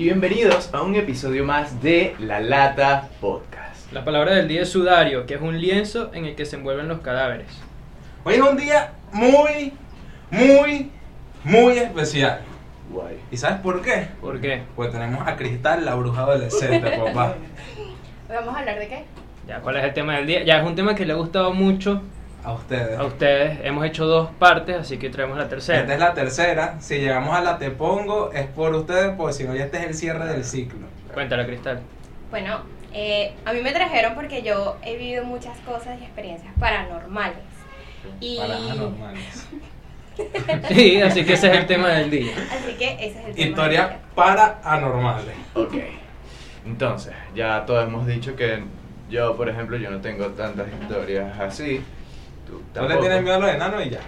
y bienvenidos a un episodio más de La Lata Podcast. La palabra del día es sudario, que es un lienzo en el que se envuelven los cadáveres. Hoy es un día muy, muy, muy especial. Guay. ¿Y sabes por qué? ¿Por qué? Pues tenemos a Cristal, la bruja adolescente, papá. ¿Vamos a hablar de qué? Ya, ¿cuál es el tema del día? Ya es un tema que le ha gustado mucho A ustedes. a ustedes. Hemos hecho dos partes, así que traemos la Esta tercera. es la tercera. Si llegamos a la Te Pongo, es por ustedes, porque si no, ya este es el cierre del ciclo. Cuéntala, Cristal. Bueno, eh, a mí me trajeron porque yo he vivido muchas cosas y experiencias paranormales. Y... Paranormales. Sí, así que ese es el tema del día. Así que ese es el tema. Historia del paranormales. Ok. Entonces, ya todos hemos dicho que yo, por ejemplo, yo no tengo tantas historias así. Tú No le tienes miedo a los enanos y ya.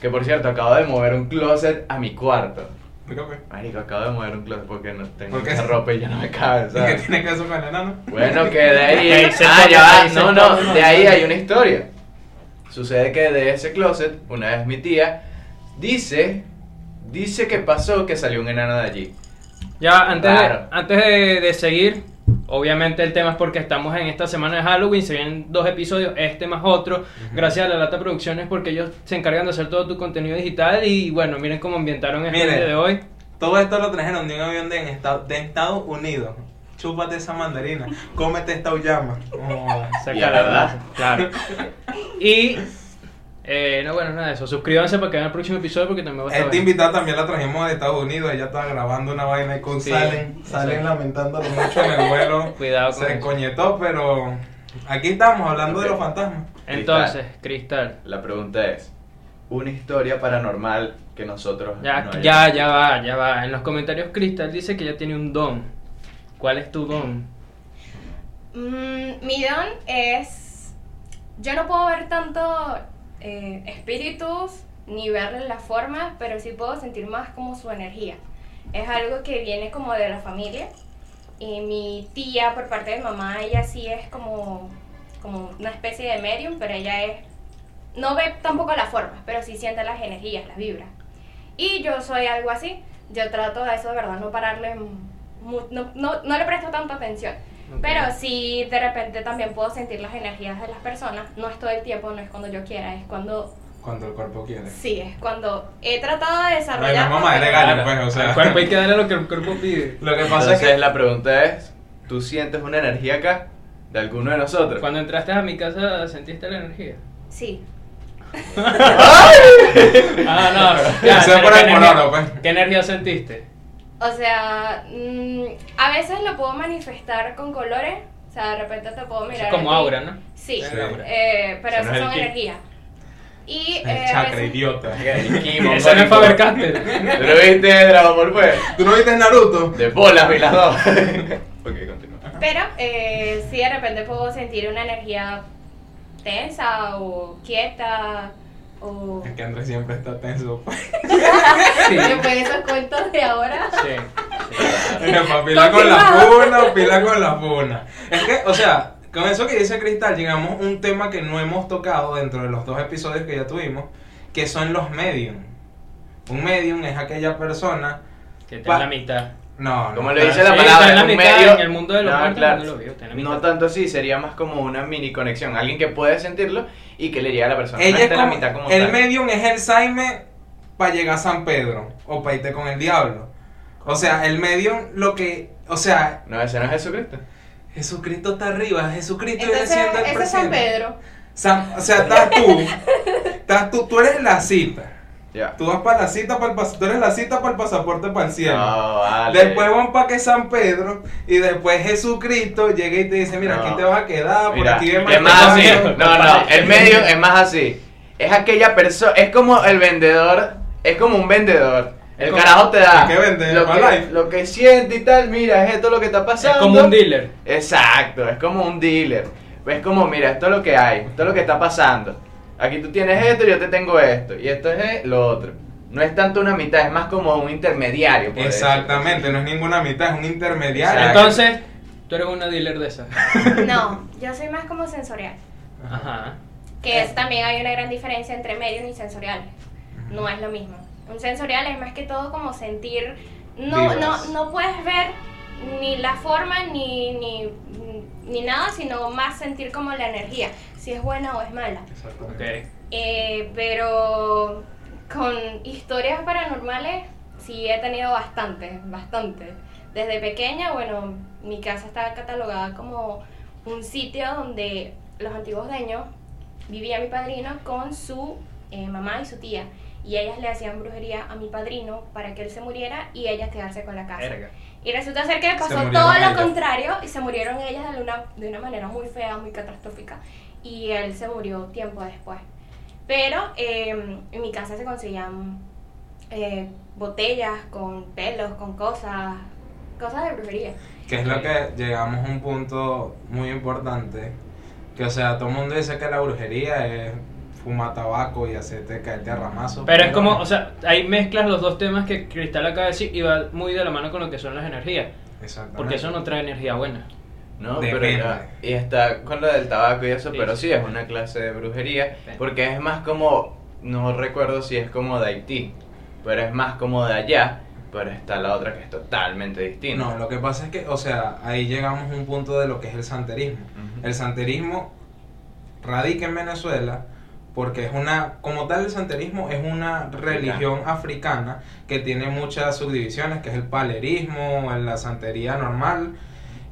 Que por cierto, acabo de mover un closet a mi cuarto. ¿Por qué? Marico, acabo de mover un closet porque no tengo ¿Por qué? mucha ropa y ya no me cabe, ¿Y qué ¿sabes? tiene que ver eso con el enano? Bueno, que de ahí. Ah, ya va. No, no, de ahí hay una historia. Sucede que de ese closet, una vez mi tía dice. Dice que pasó que salió un enano de allí. Ya, antes, Claro. de, antes de, de seguir, obviamente el tema es porque estamos en esta semana de Halloween, se vienen dos episodios, este más otro, gracias a la Lata Producciones porque ellos se encargan de hacer todo tu contenido digital y bueno, miren cómo ambientaron este Miren. día de hoy. Todo esto lo trajeron de un avión de, en Esta- de Estados Unidos. Chúpate esa mandarina. Cómete esta uyama. Oh. Saca Y la verdad. Claro. Y, eh, no, bueno, nada de eso. Suscríbanse para que vean el próximo episodio porque también va a estar Este bueno. invitado también la trajimos de Estados Unidos. Ella estaba grabando una vaina y con Sí, Salen. Salen lamentándolo mucho en el vuelo. Cuidado con Se eso. coñetó, pero aquí estamos hablando de los fantasmas. Entonces, Cristal. La pregunta es: ¿una historia paranormal que nosotros. Ya, no ya, ya va, ya va. En los comentarios Cristal dice que ya tiene un don. ¿Cuál es tu don? Mm, mi don es. Yo no puedo ver tanto eh, espíritus ni verles la forma, pero sí puedo sentir más como su energía. Es algo que viene como de la familia. Y mi tía, por parte de mamá, ella sí es como, como una especie de medium, pero ella es. No ve tampoco la forma, pero sí siente las energías, las vibras. Y yo soy algo así. Yo trato de eso de verdad, no pararle. no, no, no le presto tanta atención. Pero sí, de repente también puedo sentir las energías de las personas. No es todo el tiempo, no es cuando yo quiera, es cuando. Cuando el cuerpo quiere. Sí, es cuando he tratado de No, desarrollar. no, mamá, eres gallo, pues, o sea. Al cuerpo hay que darle lo que el cuerpo pide. Lo que pasa Entonces, es que. la pregunta es: ¿tú sientes una energía acá de alguno de nosotros? Cuando entraste a mi casa, ¿sentiste la energía? Sí. Ah, no. ya, pero por ¿qué el energía- pues. ¿Qué energía sentiste? O sea, mm, a veces lo puedo manifestar con colores. O sea, de repente te puedo mirar. es como aura, ¿no? Sí, Sí. eh, pero Eso no esas es son energías. Y. El eh, chakra, veces- idiota. Eso no es. Faber Castell. ¿Tú lo viste Dragon Ball pues? ¿Tú no viste Naruto? De bolas, vi las dos. ok, continúa. Pero eh, sí, de repente puedo sentir una energía tensa o quieta. O. Es que Andrés siempre está tenso. pues. Sí. Después de esos cuentos de ahora. Sí. sí. Epa, pila con la funa, pila con la funa. Es que, o sea, con eso que dice Cristal, llegamos a un tema que no hemos tocado dentro de los dos episodios que ya tuvimos, que son los medium. Un medium es aquella persona. Que te Pa- la mitad. No, no. Como le dice la Sí, palabra, en la un mitad, medio. en el mundo de los No, muertos, claro, no lo la mitad. no tanto así, sería más como una mini conexión. Alguien que puede sentirlo y que le llega a la persona. Ella no es está en la como, mitad como el tal. medium es el Saime para llegar a San Pedro o para irte con el diablo. O sea, el medium lo que, o sea, No, ese no es Jesucristo. Jesucristo está arriba, Jesucristo viene Entonces, siendo el ese es San. Pedro. San- o sea, estás tú, estás tú, tú eres la cita. Ya. Tú vas para la cita, para el pas- tú eres la cita para el pasaporte para el cielo. No, vale. Después van para que San Pedro y después Jesucristo llega y te dice, mira, No. aquí te vas a quedar, por Mira, aquí es más así. Marco". No, no, el medio es más así. Es aquella persona, es como el vendedor, es como un vendedor. Es El como- carajo te da ¿Qué vende? lo, ¿Para que, life? lo que siente y tal, mira, es esto lo que está Es pasando. como un dealer. Exacto, es como un dealer. Es como, mira, esto es lo que hay, esto es lo que está pasando. Aquí tú tienes esto, yo te tengo esto, y esto es lo otro. No es tanto una mitad, es más como un intermediario. por Exactamente, no es ninguna mitad, es un intermediario. Exacto. Entonces, tú eres una dealer de esas. No, yo soy más como sensorial. Ajá. Que es, también hay una gran diferencia entre medium y sensoriales. No es lo mismo. Un sensorial es más que todo como sentir. No, no, no puedes ver ni la forma ni, ni, ni nada, sino más sentir como la energía, si es buena o es mala. Exactamente. Ok. Eh, pero con historias paranormales sí he tenido bastante, bastante. Desde pequeña, bueno, mi casa está catalogada como un sitio donde los antiguos dueños vivía mi padrino con su eh, mamá y su tía. Y ellas le hacían brujería a mi padrino para que él se muriera y ellas quedarse con la casa. Y resulta ser que pasó todo lo ellas. contrario y se murieron ellas de una, de una manera muy fea, muy catastrófica. Y él se murió tiempo después. Pero eh, en mi casa se conseguían eh, botellas con pelos, con cosas, cosas de brujería. Que es lo que llegamos a un punto muy importante. Que, o sea, todo el mundo dice que la brujería es fumar tabaco y hacerte caerte a ramazos. Pero es como, o sea, ahí mezclas los dos temas que Cristal acaba de decir y va muy de la mano con lo que son las energías. Exactamente. Porque eso no trae energía buena. No, Depende. pero ya- y está con lo del tabaco y eso, Sí. pero sí es una clase de brujería, Depende. porque es más como, no recuerdo si es como de Haití, pero es más como de allá, pero está la otra que es totalmente distinta. No, lo que pasa es que, o sea, ahí llegamos a un punto de lo que es el santerismo. El santerismo radica en Venezuela porque es una, como tal el santerismo es una religión africana que tiene muchas subdivisiones, que es el palerismo, la santería normal,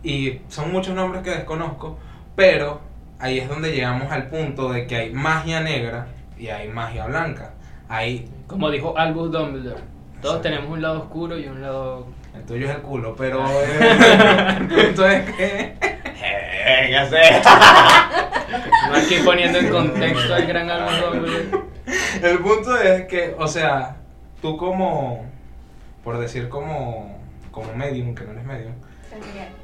y son muchos nombres que desconozco, pero ahí es donde llegamos al punto de que hay magia negra y hay magia blanca. Hay, Como dijo Albus Dumbledore. Todos Exacto. tenemos un lado oscuro y un lado... el tuyo es el culo, pero eh, el punto es que... Ya sé. No aquí poniendo en contexto al gran Dumbledore. El punto es que, o sea, tú como, por decir como, como medium, que no eres medium,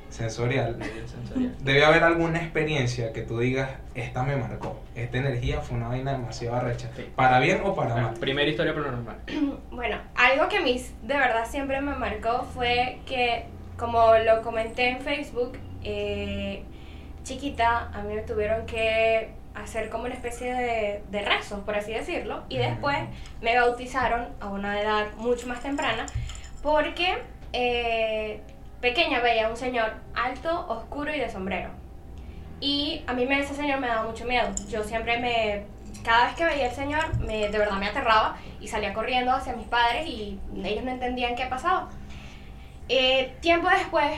Sensorial. sensorial, debe haber alguna experiencia que tú digas, esta me marcó, esta energía fue una vaina demasiado arrecha, Sí. para bien o para Bueno, mal. primera historia paranormal. Bueno, algo que a mí de verdad siempre me marcó fue que, como lo comenté en Facebook, eh, chiquita, a mí me tuvieron que hacer como una especie de, de rezos, por así decirlo, y después me bautizaron a una edad mucho más temprana, porque eh, pequeña veía a un señor alto, oscuro y de sombrero. Y a mí me, ese señor me daba mucho miedo. Yo siempre me... Cada vez que veía al señor, me, de verdad me aterraba y salía corriendo hacia mis padres y ellos no entendían qué pasaba. Eh, tiempo después,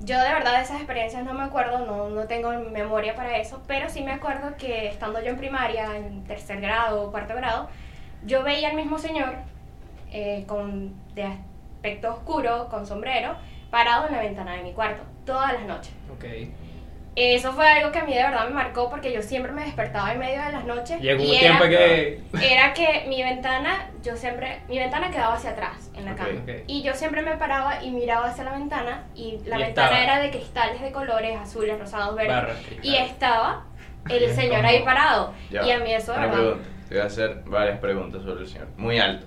yo de verdad de esas experiencias no me acuerdo, no, no tengo memoria para eso, pero sí me acuerdo que estando yo en primaria, en tercer grado o cuarto grado, yo veía al mismo señor eh, con, de aspecto oscuro, con sombrero, parado en la ventana de mi cuarto, todas las noches. Ok. Eso fue algo que a mí de verdad me marcó porque yo siempre me despertaba en medio de las noches. Llegó y un era- tiempo que... era que mi ventana, yo siempre, mi ventana quedaba hacia atrás en la Ok, cama. ok. Y yo siempre me paraba y miraba hacia la ventana y la Y ventana estaba. era de cristales de colores azules, rosados, verdes. Barras, y estaba el señor ahí parado. Ya y a mí eso de verdad, pregunta. Te voy a hacer varias preguntas sobre el señor. Muy alto.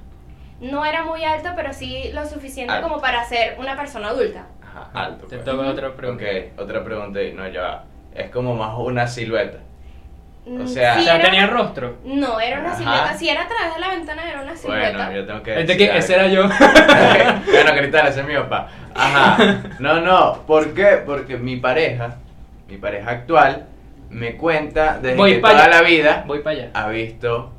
no era muy alto, pero sí lo suficiente Alto. como para ser una persona adulta. Ajá, alto. Te pues. toca otra pregunta. Ok, otra pregunta y no, ya va. Es como más una silueta. Mm, O sea- O sí sea, era- tenía rostro. No, era una Ajá. silueta. Si era a través de la ventana, era una silueta. Bueno, yo tengo que Este decir que, ese era yo. bueno, Cristal, ese es mi papá. Ajá. No, no. ¿Por qué? Porque mi pareja, mi pareja actual, me cuenta desde Voy que pa' toda allá. la vida Voy para allá. ha visto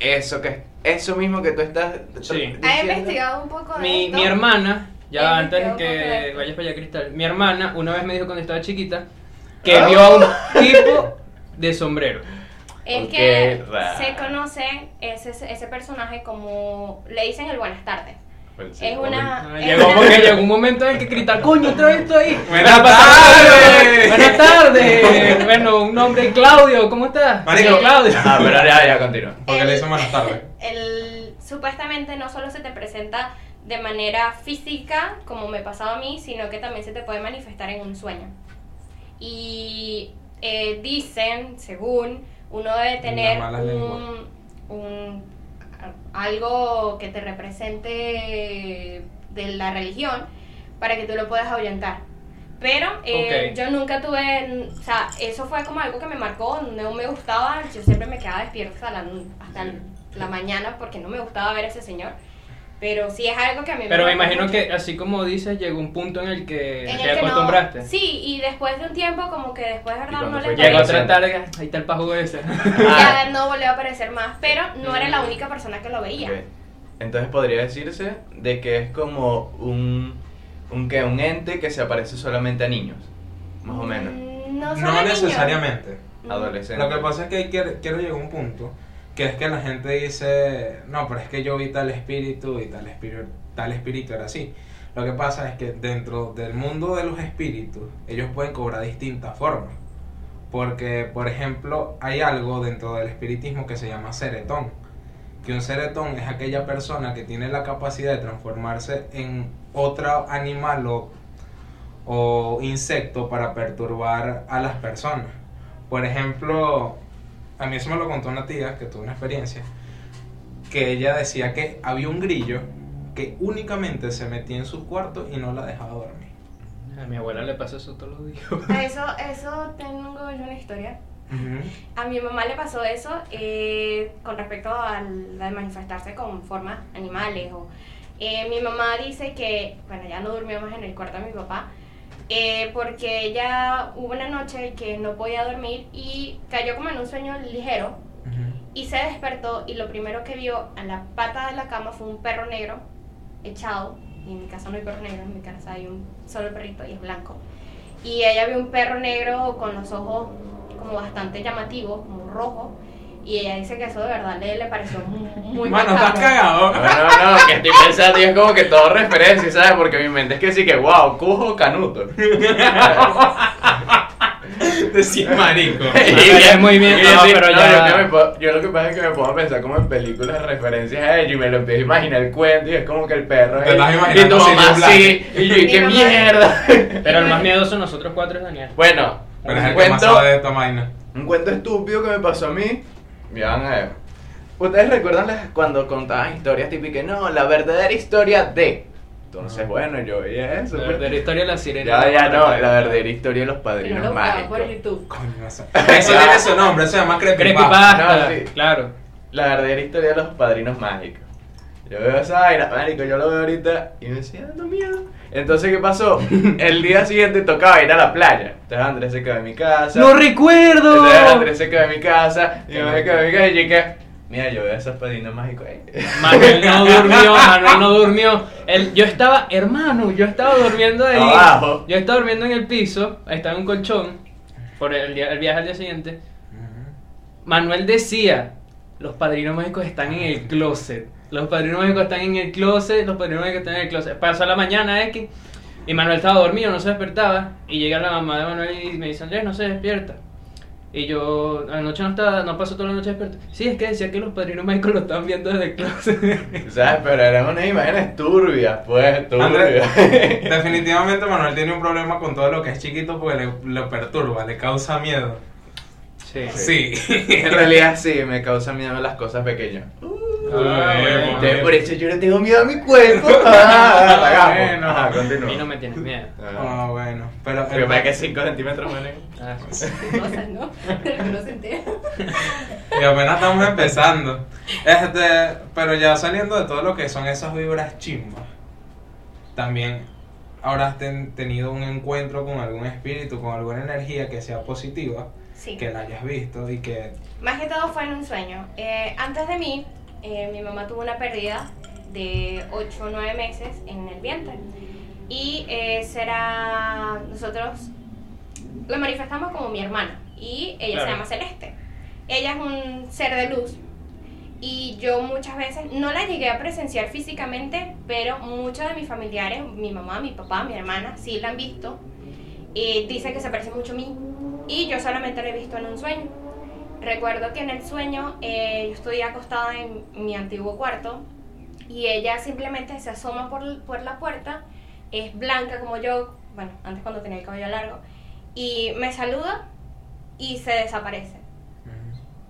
eso que eso mismo que tú estás Sí. diciendo. ¿Ha investigado un poco de Mi, esto? mi hermana, ya antes que esto. vayas para allá, Cristal, mi hermana una vez me dijo cuando estaba chiquita que Oh. vio a un tipo de sombrero. Es Ok, que raro. se conoce ese, ese personaje como le dicen el buenas tardes. Pues sí, Es una- Ah, es llegó una- porque llegó un momento en que Cristal, coño, otra vez estoy ahí. Buenas tardes. Buenas tardes. Bueno, un nombre, Claudio, ¿cómo estás? Marico. Claudio. Ah, pero ya, ya continúa. Porque El- le hizo buenas tardes. El, supuestamente no solo se te presenta de manera física, como me pasaba a mí, sino que también se te puede manifestar en un sueño. Y eh, dicen, según, uno debe tener un, un- algo que te represente de la religión para que tú lo puedas ahuyentar. Pero eh, yo nunca tuve, o sea, eso fue como algo que me marcó, no me gustaba, yo siempre me quedaba despierta hasta la, hasta la mañana porque no me gustaba ver a ese señor. Pero sí es algo que a mí Pero me imagino mucho. que, así como dices, llegó un punto en el que En el te que no- acostumbraste. sí, y después de un tiempo, como que después, ¿Y ¿verdad? No le que Llegó Llegó otra a tarde, ahí está el pajugo ese. ya no volvió a aparecer más, pero no era la única persona que lo veía. Entonces podría decirse de que es como un, un, ¿qué? un ente que se aparece solamente a niños, más o menos. Mm, No, No necesariamente. Adolescentes. Lo que pasa es que quiero, quiero llegar a un punto que es que la gente dice, no, pero es que yo vi tal espíritu y tal espíritu, tal espíritu era así. Lo que pasa es que dentro del mundo de los espíritus, ellos pueden cobrar distintas formas. Porque, por ejemplo, hay algo dentro del espiritismo que se llama seretón. Que un seretón es aquella persona que tiene la capacidad de transformarse en otro animal o, o insecto para perturbar a las personas. Por ejemplo, a mí eso me lo contó una tía que tuvo una experiencia, que ella decía que había un grillo que únicamente se metía en su cuarto y no la dejaba dormir. A mi abuela le pasa eso todos los días. Eso, eso tengo yo una historia. A mi mamá le pasó eso eh, con respecto a la de manifestarse con formas animales. O, eh, mi mamá dice que, bueno, ya no durmió más en el cuarto de mi papá, eh, porque ella hubo una noche que no podía dormir y cayó como en un sueño ligero y se despertó y lo primero que vio a la pata de la cama fue un perro negro echado. Y en mi casa no hay perro negro, en mi casa hay un solo perrito y es blanco. Y ella vio un perro negro con los ojos como bastante llamativos, como rojos. Y ella dice que eso de verdad le, le pareció muy, muy Mano, estás cagado. No, no, no, que estoy pensando y es como que todo referencia, ¿sabes? Porque mi mente es que sí que, wow, cujo canuto. Decís marico. es muy bien, no, sí, pero no, ya- Yo, que me puedo- yo lo que pasa es que me pongo a pensar como en películas de referencias a ello y me lo empiezo a imaginar el cuento y es como que el perro Te es- estás imaginando así, y yo, y qué mierda. Pero el más miedoso nosotros cuatro es Daniel. Bueno, Pero es un el que más cuento, sabe de esta vaina. un cuento estúpido que me pasó a mí. Ya van a ver. ¿Ustedes recuerdan las- cuando contaban historias típicas? No, la verdadera historia de. Entonces, bueno, yo veía eso. La pues. verdadera historia de la sirena. Ya, ya no, la verdadera historia de los no padrinos lo buscaba por mágicos. YouTube. Coño, eso, eso tiene su nombre, se llama creepypasta. Creepypasta, No, sí. claro. La verdadera historia de los padrinos mágicos. Yo veo esa vaina, marico, yo lo veo ahorita y me decía, dando miedo. Entonces, ¿qué pasó? El día siguiente tocaba ir a la playa. Entonces Andrés se quedó en mi casa. ¡No recuerdo! Entonces Andrés se quedó en mi casa. Y yo me quedé en mi casa y dije, mira, yo veo esos padrinos mágicos ahí. Manuel no durmió, Manuel no durmió. El- yo estaba, hermano, yo estaba durmiendo ahí. Abajo. Yo estaba durmiendo en el piso, estaba en un colchón, por el, día- el viaje al día siguiente. Manuel decía, los padrinos mágicos están en el closet. Los padrinos mágicos están en el closet, los padrinos mágicos están en el closet. Pasó la mañana X y Manuel estaba dormido, no se despertaba. Y llega la mamá de Manuel y me dice, Andrés, no se despierta. Y yo, anoche no estaba, no pasó toda la noche despierto. Sí, es que decía que los padrinos mágicos lo estaban viendo desde el closet. ¿Sabes? Pero eran unas imágenes turbias, pues, Andrés, turbias. definitivamente Manuel tiene un problema con todo lo que es chiquito porque le, lo perturba, le causa miedo. Sí. Sí. en realidad sí, me causa miedo las cosas pequeñas. Ah, bueno. Entonces, por eso yo no tengo miedo a mi cuerpo. Ah, hagamos. Bueno. Ajá, A continúa. mí no me tienes miedo. Ah, bueno. Pero Porque para que 5 centímetros menos. Ah, Cosas, ¿no? Pero que no se entera. Y apenas estamos empezando. Este, pero ya saliendo de todo lo que son esas vibras chimbas, también habrás ten- tenido un encuentro con algún espíritu, con alguna energía que sea positiva, Sí. que la hayas visto y que... Más que todo fue en un sueño. Eh, antes de mí, eh, mi mamá tuvo una pérdida de 8 o 9 meses en el vientre. Y eh, será. Nosotros la manifestamos como mi hermana. Y ella Claro. se llama Celeste. Ella es un ser de luz. Y yo muchas veces no la llegué a presenciar físicamente, pero muchos de mis familiares, mi mamá, mi papá, mi hermana, sí la han visto. Y dicen que se parece mucho a mí. Y yo solamente la he visto en un sueño. Recuerdo que en el sueño eh, yo estoy acostada en mi antiguo cuarto y ella simplemente se asoma por, por la puerta, es blanca como yo, bueno, antes cuando tenía el cabello largo, y me saluda y se desaparece.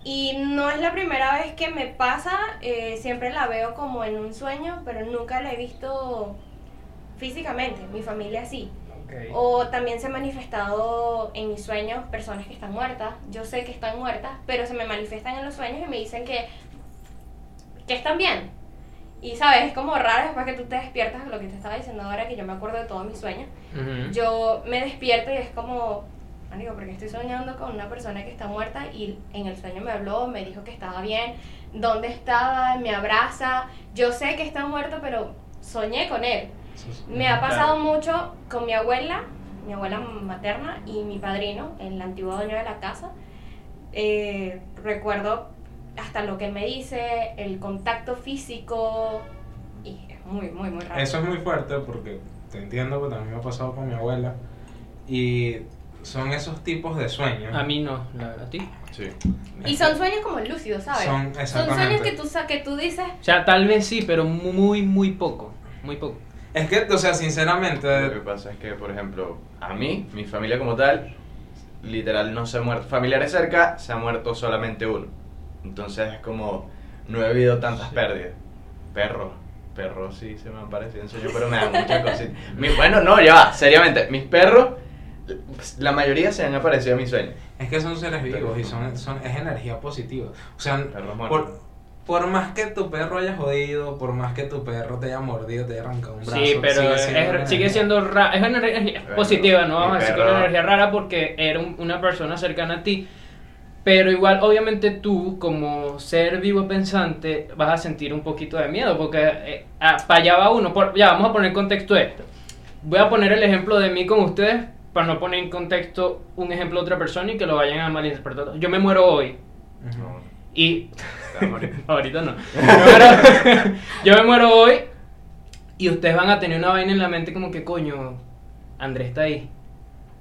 Y no es la primera vez que me pasa, eh, siempre la veo como en un sueño, pero nunca la he visto físicamente, mi familia sí. Ok. O también se han manifestado en mis sueños personas que están muertas. Yo sé que están muertas, pero se me manifiestan en los sueños y me dicen que, que están bien. Y sabes, es como raro después que tú te despiertas, lo que te estaba diciendo ahora, que yo me acuerdo de todos mis sueños. Yo me despierto y es como, amigo, porque estoy soñando con una persona que está muerta y en el sueño me habló, me dijo que estaba bien, dónde estaba, me abraza. Yo sé que está muerto, pero soñé con él. Me ha pasado mucho con mi abuela, mi abuela materna y mi padrino, el antiguo dueño de la casa. Eh, recuerdo hasta lo que me dice, el contacto físico, y es muy, muy, muy raro. Eso es muy fuerte porque te entiendo, porque también me ha pasado con mi abuela. Y son esos tipos de sueños. A mí no, la verdad, a ti. Sí. Y son sueños como lúcidos, ¿sabes? Son- sueños exactamente. que tú, que tú dices, O sea, tal vez sí, pero muy, muy poco. Muy poco. Es que, o sea, Lo que sinceramente, pasa es que, por ejemplo, a mí, mi familia como tal, literal no se ha muerto. Familiares cerca, se ha muerto solamente uno. Entonces es como, no he habido tantas pérdidas. Perros, perros sí se me han parecido en sueño, pero me dan muchas cositas. Bueno, no, ya va, seriamente, mis perros, la mayoría se han aparecido en mis sueños. es que son seres vivos y son, son, es energía positiva. O sea, Perros muertos. por, por más que tu perro haya jodido, por más que tu perro te haya mordido, te haya arrancado un brazo, Sí, pero sigue siendo es- sigue siendo rara, es una energía Bueno, positiva, no vamos a decir que es una energía rara porque era un- una persona cercana a ti, pero igual obviamente tú como ser vivo pensante vas a sentir un poquito de miedo porque eh, ah, para allá va uno, por- ya vamos a poner en contexto esto. Voy a poner el ejemplo de mí con ustedes para no poner en contexto un ejemplo de otra persona y que lo vayan a malinterpretar. Yo me muero hoy Ujú. Y. Ahorita no. Pero yo me muero hoy y ustedes van a tener una vaina en la mente como que coño, Andrés está ahí.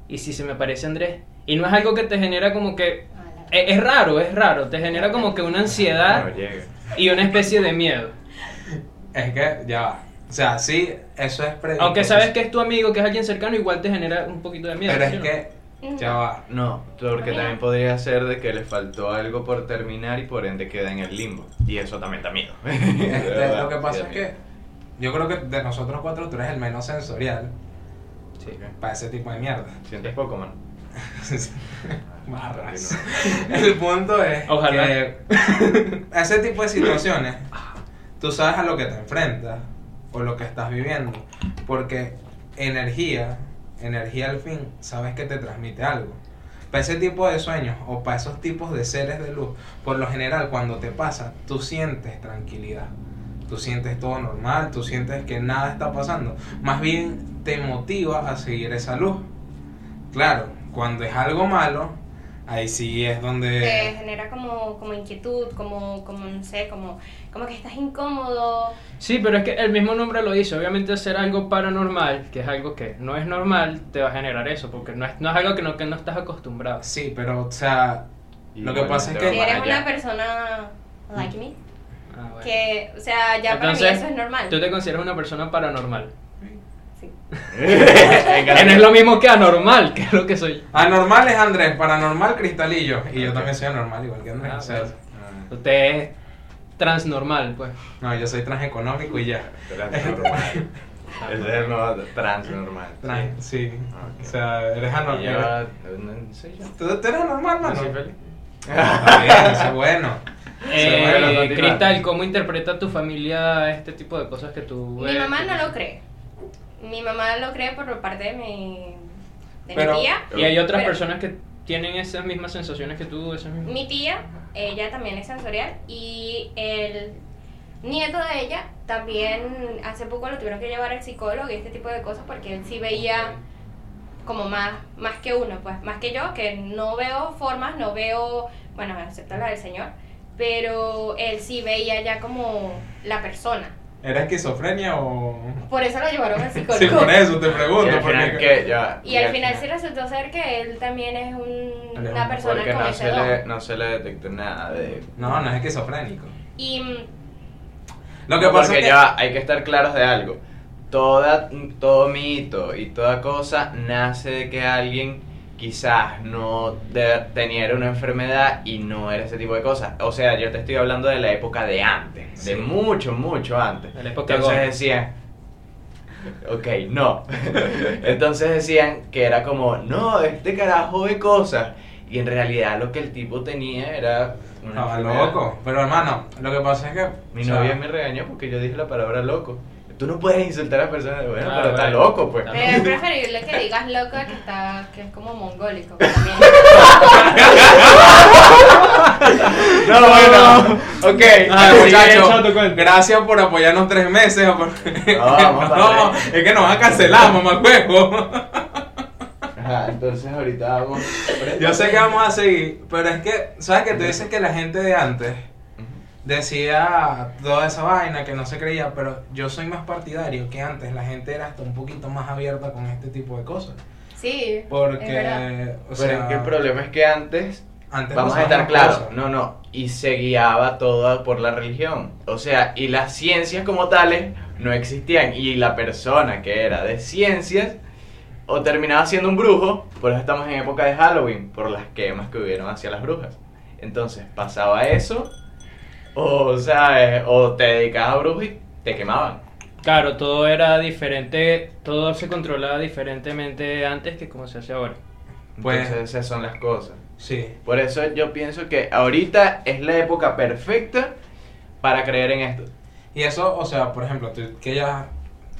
Y si se me aparece Andrés. Y no es algo que te genera como que... Es, es raro, es raro. Te genera como que una ansiedad No y una especie de miedo. Es que, ya va. O sea, sí, eso es predisposición. Aunque sabes que es tu amigo, que es alguien cercano, igual te genera un poquito de miedo. Pero ¿sí es no? que, ya va. No, porque también podría ser de que le faltó algo por terminar y por ende queda en el limbo. Y eso también da miedo. Este, lo que pasa es que yo creo que de nosotros cuatro tú eres el menos sensorial Sí. para ese tipo de mierda. ¿Sientes poco, man? Barras. El punto es Ojalá. que ese tipo de situaciones, tú sabes a lo que te enfrentas o lo que estás viviendo. Porque energía, energía al fin, sabes que te transmite algo. Para ese tipo de sueños o para esos tipos de seres de luz, por lo general cuando te pasa, tú sientes tranquilidad. Tú sientes todo normal, tú sientes que nada está pasando. Más bien te motiva a seguir esa luz. Claro, cuando es algo malo, ahí sí es te donde... genera como, como inquietud, como, como, no sé, como, como que estás incómodo. Sí, pero es que el mismo nombre lo dice. Obviamente hacer algo paranormal, que es algo que no es normal, te va a generar eso, porque no es, no es algo que no, que no estás acostumbrado. Sí, pero, o sea, Lo que pasa es que- Si eres una persona like me, Ah, bueno. que, o sea, ya para mí Entonces, eso es normal. Tú te consideras una persona paranormal. Sí. Que no es lo mismo que anormal, que es lo que soy. anormal es Andrés, paranormal Cristalillo. Y yo también soy anormal, igual que Andrés. Ah, o sea, bueno. Usted es transnormal, pues. no, yo soy transeconómico y ya. Transnormal. Ese es el nuevo transnormal. Tran- sí. O sea, eres anormal. yo, no sé yo. ¿Tú, tú eres anormal, No mano? soy feliz. Bien, eso es bueno. Eh. Cristal, ¿cómo interpreta tu familia este tipo de cosas que tú Mi ves? mamá no lo cree. Mi mamá lo cree por parte de mi, de Pero- mi tía. Y hay otras Pero- personas que tienen esas mismas sensaciones que tú, esas mismas. Mi tía, ella también es sensorial y el nieto de ella también hace poco lo tuvieron que llevar al psicólogo y este tipo de cosas porque él sí veía como más, más que uno, pues más que yo, que no veo formas, no veo, bueno, excepto la del señor, pero él sí veía ya como la persona. ¿Era esquizofrenia o.? Por eso lo llevaron al Sí, psicólogo. por eso te Y pregunto. al final porque- que ya. Y al final sí resultó ser que él también es un- una un- persona Porque con no ese se, don. le, no se le detectó nada de. No, no es esquizofrénico. Y Lo que No, pasa porque es que. ya hay que estar claros de algo. Toda, todo mito y toda cosa nace de que alguien quizás no de- tenía una enfermedad y no era ese tipo de cosas. O sea, yo te estoy hablando de la época de antes, de mucho, mucho antes. De la época Entonces decían, ok, no. Entonces decían que era como, no, este carajo ve cosas. Y en realidad lo que el tipo tenía era una loco. Pero hermano, lo que pasa es que. Mi o sea, novia me regañó porque yo dije la palabra loco. Tú no puedes insultar a personas, bueno, Ah, pero está loco, pues. Ah. Pero es preferible que digas loca que está que es como mongólico. también. No, bueno, ok. Ah, muchachos, gracias por apoyarnos tres meses. o por- vamos para no, tres. es que nos van a cancelar, mamá huevo. Ajá, entonces ahorita vamos. Yo sé que vamos a seguir, pero es que, ¿sabes que tú dices que la gente de antes decía toda esa vaina que no se creía, pero yo soy más partidario que antes. La gente era hasta un poquito más abierta con este tipo de cosas. Sí. Porque, o Pero es que el problema es que antes, antes vamos a estar claros, no, no, y se guiaba todo por la religión. O sea, y las ciencias como tales no existían. Y la persona que era de ciencias o terminaba siendo un brujo, por eso estamos en época de Halloween, por las quemas que hubieron hacia las brujas. Entonces pasaba eso, o, sea, o te dedicabas a brujo y te quemaban. Claro, todo era diferente, todo se controlaba diferentemente antes que como se hace ahora. Pues- Entonces esas son las cosas. Sí. Por eso yo pienso que ahorita es la época perfecta para creer en esto. Y eso, o sea, por ejemplo, tú que ya,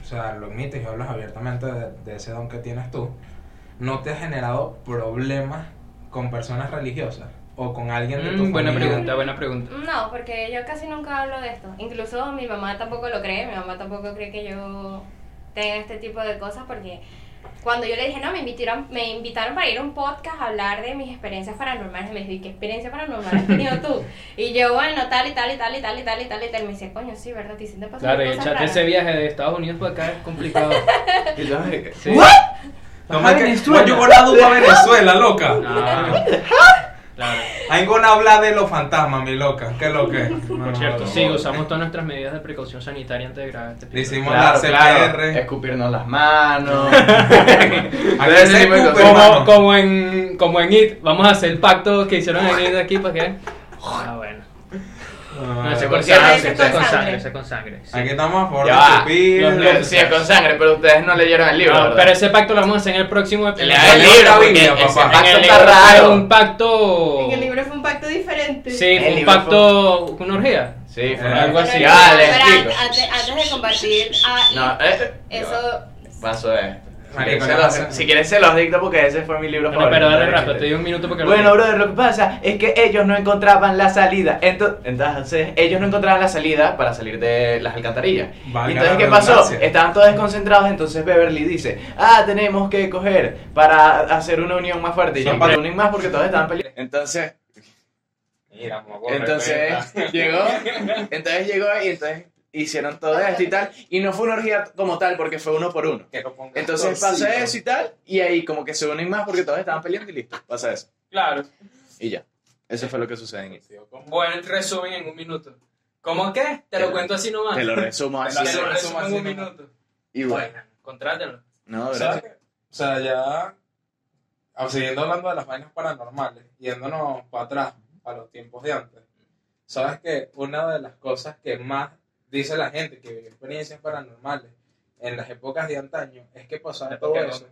o sea, lo admites y hablas abiertamente de, de ese don que tienes tú, ¿no te ha generado problemas con personas religiosas? ¿O con alguien de tu Mm, buena pregunta, buena pregunta. No, porque yo casi nunca hablo de esto. Incluso mi mamá tampoco lo cree, mi mamá tampoco cree que yo tenga este tipo de cosas porque cuando yo le dije, no, me invitaron, me invitaron para ir a un podcast a hablar de mis experiencias paranormales, me dijo, ¿y qué experiencia paranormal has tenido tú? Y yo, bueno, tal y tal y tal y tal y tal y tal y tal. Y me decía, coño, sí, ¿verdad? ¿Y si te pasan Claro, y cosas echarte raras?". ese viaje de Estados Unidos para acá es complicado. Y yo, Sí. No, es que Venezuela. yo voy a a Venezuela, loca. No. Claro. Hay que hablar de los fantasmas, mi loca. ¿Qué es lo que? Por cierto, sí, usamos todas nuestras medidas de precaución sanitaria antes de grabar este episodio. hicimos Claro, la claro, CPR. escupirnos las manos. Se escupe. Como, como en como en IT, vamos a hacer el pacto que hicieron en IT aquí para que. Ah. No, Ah, ese por con cierto, sangre, ese ese con sangre. ese con sangre. sí. Aquí estamos a favor Ya va. Los Sí, es con sangre, pero ustedes no leyeron el libro. No, ¿verdad? pero ese pacto lo vamos a hacer en el próximo episodio. Lea el Lea libro, la porque Biblia, ese papá. pacto En el está libro fue raro. un pacto. En el libro fue un pacto diferente. Sí, El fue un libro pacto con orgía. Sí, fue Eh, algo así. así. Ya, les Pero explico. antes, antes de compartir, ah, No, eh, eso esto. Si Marico, quieres, se no los- pasa. si quieres se los dicto porque ese fue mi libro Bueno, favorito. pero dale rápido, te doy un minuto porque Bueno, brother, lo que pasa es que ellos no encontraban la salida. Ento- Entonces, ellos no encontraban la salida para salir de las alcantarillas. Valga entonces, la ¿qué pasó? Estaban todos desconcentrados. Entonces, Beverly dice: Ah, tenemos que coger para hacer una unión más fuerte. Y yo, para- unir más porque todos estaban peleando. Entonces, Mira, entonces llegó. Entonces llegó y entonces hicieron todo esto y tal. Y no fue una orgía como tal porque fue uno por uno. Entonces pasa eso y tal, y ahí como que se unen más porque todos estaban peleando y listo, pasa eso. Claro. Y ya. Eso fue lo que sucede en Tío, ¿cómo? Buen resumen en un minuto. ¿Cómo qué? Te lo cuento así nomás. Te lo resumo así. Te lo resumo en un minuto. Y bueno. Bueno, contrátenlo. No, ¿Sabes gracias. O sea, ya ah, siguiendo hablando de las vainas paranormales, yéndonos para atrás, a los tiempos de antes, sabes que una de las cosas que más dice la gente que vive experiencias paranormales en las épocas de antaño es que pasaba ¿De todo eso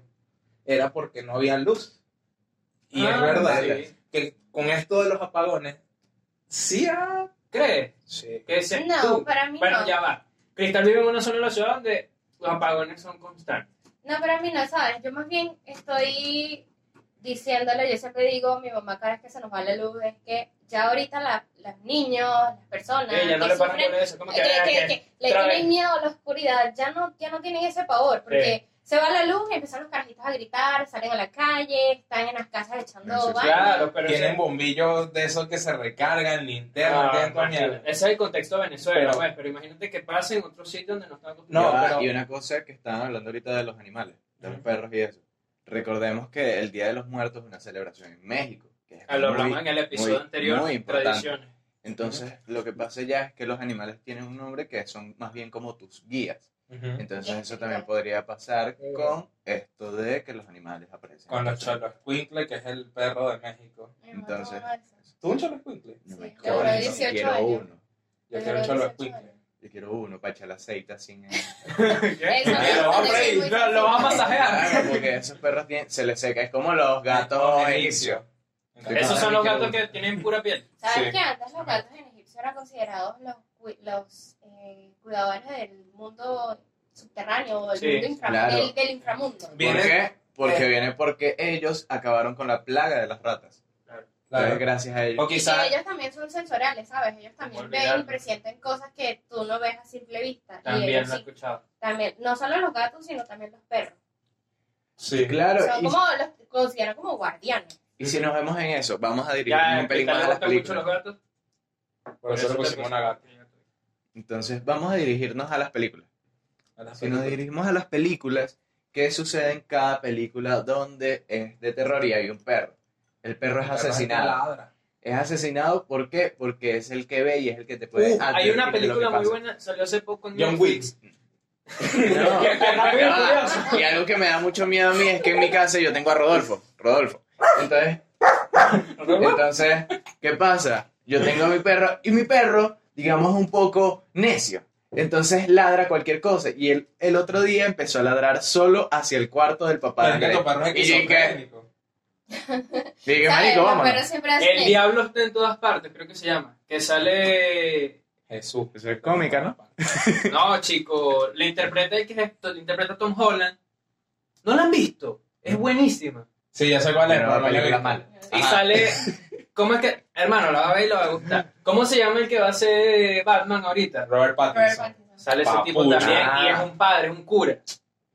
era porque no había luz. Y Ah, es verdad sí. que con esto de los apagones, sí ha... ¿Crees? Sí. ¿Qué dices No, tú? para mí Bueno, no. ya va. Cristal vive en una zona de la ciudad donde los apagones son constantes. No, para mí no, ¿sabes? Yo más bien estoy diciéndole, yo siempre digo mi mamá cada vez que se nos va la luz, es que ya ahorita la- los niños, las personas Ella no que le sufren, eso. Como que, que, ah, que- que- que le tienen miedo a la oscuridad, ya no, ya no tienen ese pavor, porque se va la luz y empiezan los carajitos a gritar, salen a la calle, están en las casas echando sí. Claro, pero Tienen bombillos de esos que se recargan, linternas, Ah. Ese es el contexto de Venezuela, Pero- pues, pero imagínate que pase en otro sitio donde no están No, acostumbrados. Ya, pero- Y una cosa que estaban hablando ahorita de los animales, de los perros y eso. Recordemos que el Día de los Muertos es una celebración en México. Que es lo muy- hablamos en el episodio muy- anterior, muy importante. tradiciones. Entonces, lo que pasa ya es que los animales tienen un nombre que son más bien como tus guías. Entonces, eso también podría pasar con esto de que los animales aparecen. Con los cholos Quincle, que es el perro de México. Entonces-. ¿Tú un cholo? No me Sí, qué jodas, bonito. yo 18 quiero uno. Yo quiero un cholo 18 Quincle. años. Yo quiero uno para echar el aceite así en el... Eso Lo no va a va a masajear. Claro, porque esos perros tienen, se les seca, es como los gatos egipcios. Esos son los gatos que tienen pura piel. ¿Sabes Sí. que antes los gatos en Egipcio eran considerados los, los eh, cuidadores del mundo subterráneo o del, Sí, mundo infra- claro. del, del inframundo? ¿Por qué? Porque eh. viene porque ellos acabaron con la plaga de las ratas. Claro. Gracias a ellos. O quizás ellos también son sensoriales, ¿sabes? Ellos también ven y presienten cosas que tú no ves a simple vista. y También ellos lo he sí, escuchado. también, no solo los gatos, sino también los perros. Sí. Claro, Son y, como, los consideran como guardianes. y si nos vemos en eso, vamos a dirigir Ya, un pelín Cristal más le a las gustan mucho los películas. gatos. Por eso le te pusimos una gata. Entonces, vamos a dirigirnos a las películas. A las Si nos películas. dirigimos a las películas, ¿qué sucede en cada película donde es de terror y hay un perro? El perro es El perro que asesinado. ladra. Es asesinado, ¿por qué? Porque es el que ve y es el que te puede Uh, Hay una película muy pasa. buena, salió hace poco en John. Wick. No. Ah, y algo que me da mucho miedo a mí es que en mi casa yo tengo a Rodolfo. Rodolfo. Entonces, entonces, ¿qué pasa? Yo tengo a mi perro y mi perro, digamos, un poco necio. Entonces ladra cualquier cosa. Y el, el otro día empezó a ladrar solo hacia el cuarto del papá de es perro es Y yo, marico, siempre hacen El diablo está en todas partes, creo que se llama. Que sale. Jesús. Eso es cómica, ¿no? No, chico, le interpreta que es esto, le interpreta a Tom Holland. ¿No la han visto? Es buenísima. Sí, ya sé cuál es. Pero la no la visto. mala. Y Ajá. sale. ¿Cómo es que.? Hermano, la va a ver y le va a gustar. ¿Cómo se llama el que va a ser Batman ahorita? Robert Robert Pattinson. Pattinson. Sale ese tipo Papucha. también y es un padre, es un cura.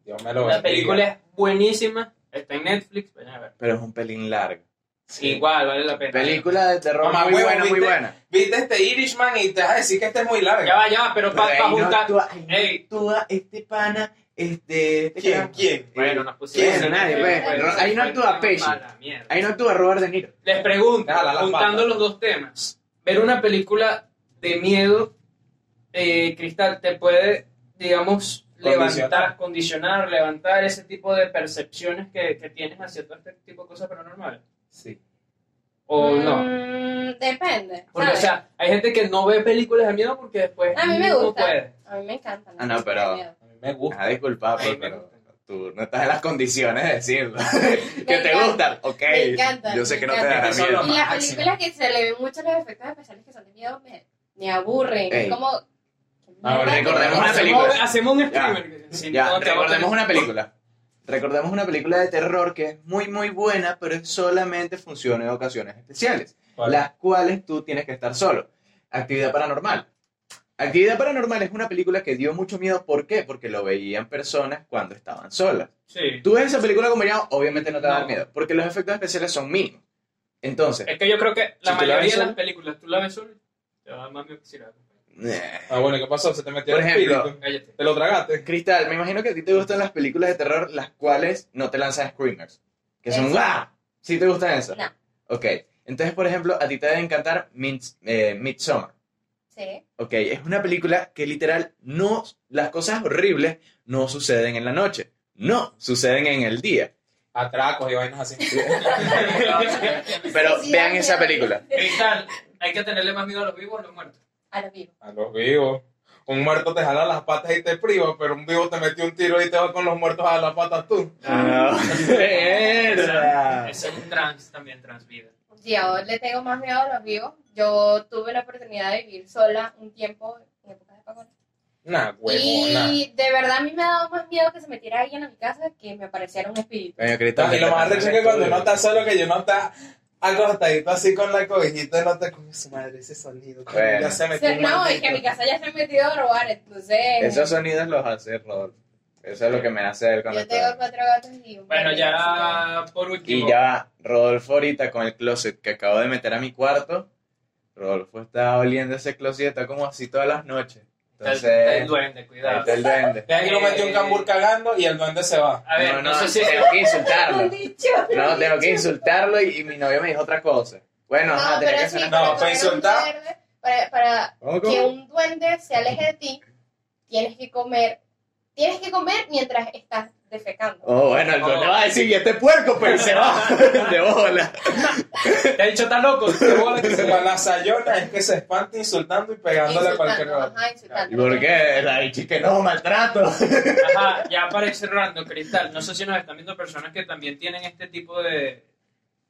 Dios me lo La bendiga. película es buenísima, está en Netflix, vayan a ver. Pero es un pelín largo. Sí. Igual, vale la pena. Película de terror Mamá, muy huevo, buena, muy buena. Viste este Irishman y te vas a decir que este es muy largo. Ya va, ya va, pero para no juntar. actúa- ahí no Ey. actúa este pana, este... este ¿Quién? ¿Quién? Bueno, nos pusimos. ¿Quién? Nadie, pues. Bueno, Ahí no actúa Pesci. Ahí no actúa Robert De Niro. Les pregunto, juntando los dos temas, ver una película de miedo, eh, Cristal, te puede, digamos. Levantar, condicionar, levantar ese tipo de percepciones que, que tienes hacia todo este tipo de cosas paranormales. Sí. ¿O no? Mm, depende. Porque, o sea, hay gente que no ve películas de miedo porque después a mí me no gusta. puede. A mí me encanta. Ah, no, pero- A mí me gusta. Ah, disculpa, pues, pero tú no estás en las condiciones de decirlo. que te gustan, ok. me encanta, Yo sé que no te encanta. da Eso es miedo. Y las películas que se le ven mucho los efectos especiales que son de miedo me, me aburren. Ey. Es como. A ver, mierda, recordemos una película. Hacemos un streamer. Ya, recordemos una película. Recordemos una película de terror que es muy, muy buena, pero solamente funciona en ocasiones especiales, ¿Cuál? las cuales tú tienes que estar solo. Actividad paranormal. Actividad paranormal es una película que dio mucho miedo. ¿Por qué? Porque lo veían personas cuando estaban solas. Sí. Tú ves esa película como ya, obviamente no te va a dar miedo, porque los efectos especiales son mínimos. Entonces, Es que yo creo que la Si mayoría de las películas, tú la ves solo, te va a dar más miedo que si la ves. Ah, bueno, ¿y ¿qué pasó? Se te metió Por el ejemplo, espíritu. Cállate. Te lo tragaste. Cristal, me imagino que a ti te gustan las películas de terror las cuales no te lanzan screamers. Que son. ¡ah! ¿Sí te gustan esas? No. Ok. Entonces, por ejemplo, a ti te debe encantar Mid- eh, Midsommar. Sí. Ok, es una película que literal no. Las cosas horribles no suceden en la noche. No, suceden en el día. Atracos y vainas así. Pero vean esa película. Cristal, hay que tenerle más miedo a los vivos o a los muertos. A los vivos. A los vivos. Un muerto te jala las patas y te priva, pero un vivo te metió un tiro y te va con los muertos a las patas tú. Ah, ¡Mierda! Ese es un trans también, trans vida. Yo le tengo más miedo a los vivos. Yo tuve la oportunidad de vivir sola un tiempo en épocas de pagón. Nah. Y de verdad a mí me ha dado más miedo que se metiera alguien a mi casa que me apareciera un espíritu. Cristal, Y lo más arrecho es que cuando uno está solo, que yo no está acostadito así con la cobijita y no te con su madre ese sonido. Bueno. Ya se O metió sea, un no, es que a mi casa ya se han metido a robar, entonces Esos sonidos los hace Rodolfo. Eso es lo que me hace él cuando yo tengo está- cuatro gatos y un Bueno, ya por último. Y ya, Rodolfo ahorita con el closet que acabo de meter a mi cuarto, Rodolfo está oliendo ese closet, está como así todas las noches. Entonces, está el duende, ahí cuidado. está el duende. Ya que lo metió un cambur cagando y el duende se va. A ver, no, no, no, sé si. tengo que insultarlo. No, tengo que insultarlo y, y mi novio me dijo otra cosa. Bueno, No, ajá, tenía que sí, hacer No, para insultar. duende, para, para ¿Cómo, que un duende se aleje de ti, tienes que comer, tienes que comer mientras estás defecando. Oh, bueno, el duende va a decir, y este puerco, pero se va de bola. Te ha dicho, está loco. Qué bola que se La, la sayona es que se espanta insultando y pegándole a cualquier ajá, ¿Y insultando. por qué? La dicho que no, maltrato. Ajá, ya para ir cerrando, Cristal, no sé si nos están viendo personas que también tienen este tipo de,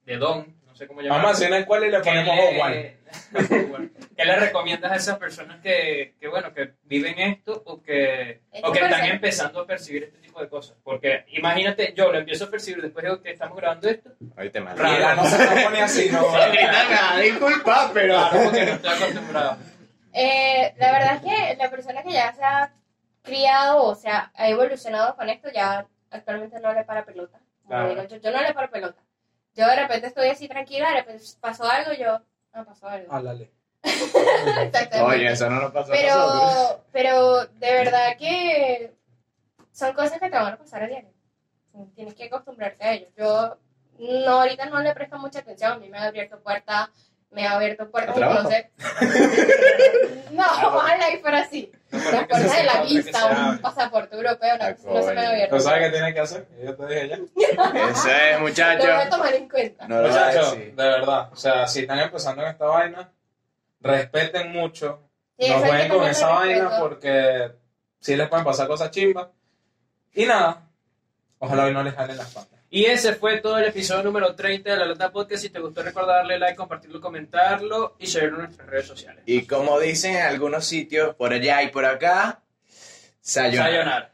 de don, no sé cómo llamarlo. Vamos a hacer el cual y le ¿Qué ponemos le- Howard. ¿Qué le recomiendas a esas personas que, que, bueno, que viven esto o que, o que están empezando a percibir este tipo de cosas? Porque imagínate, yo lo empiezo a percibir después de que estamos grabando esto, Ahorita me Mira, no se te pone así, no. disculpa, pero. claro, porque no estoy acostumbrado. Eh, la verdad es que la persona que ya se ha criado o sea ha evolucionado con esto ya actualmente no le para pelota. Como Claro. digo yo, yo no le paro pelota. Yo de repente estoy así tranquila, de repente pasó algo, yo, ah, pasó algo. Álale. Exactamente. Oye, eso no nos pasó a nosotros. pero, pero de verdad que son cosas que te van a pasar a diario. Tienes que acostumbrarte a ello. Yo no, ahorita no le presto mucha atención. A mí me ha abierto puertas, me ha abierto puertas ¿A de conocer. No, ojalá y fuera así. Las puertas de la vista, un pasaporte europeo, no, Ah, no se me ha abierto. ¿Tú sabes qué tienes que hacer? Yo te dije ya. Eso es, Lo voy a muchachos. tomar en cuenta. No lo vas a Muchachos, de decir. verdad. O sea, si están empezando en esta vaina, respeten mucho. Sí, no jueguen con esa vaina respeto. porque sí les pueden pasar cosas chimbas. Y nada, ojalá hoy no les jalen las patas. Y ese fue todo el episodio número 30 de La Lata Podcast. Si te gustó, recuerda darle like, compartirlo, comentarlo y seguirlo en nuestras redes sociales. Y como dicen en algunos sitios, por allá y por acá, sayonara. Sayonara.